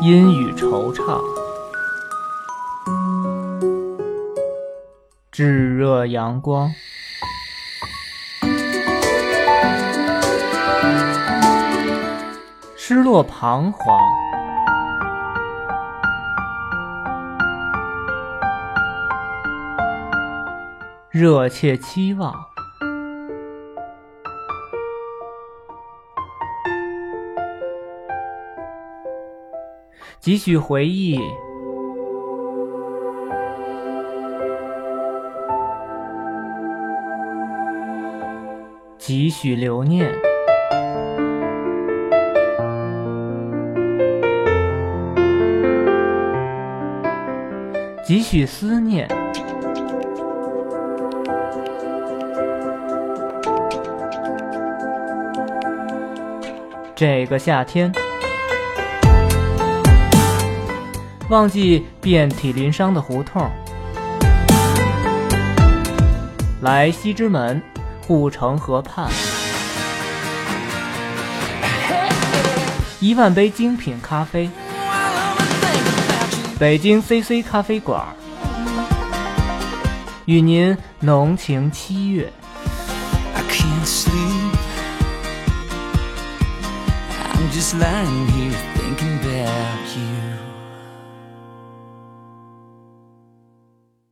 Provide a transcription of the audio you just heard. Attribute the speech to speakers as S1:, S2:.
S1: 阴雨惆怅，炙热阳光，失落彷徨，热切期望。几许回忆，几许留念，几许思念。这个夏天。忘记遍体鳞伤的胡同，来西直门，护城河畔，一万杯精品咖啡，北京 CC 咖啡馆，与您浓情七月。I'm just lying here thinking about you.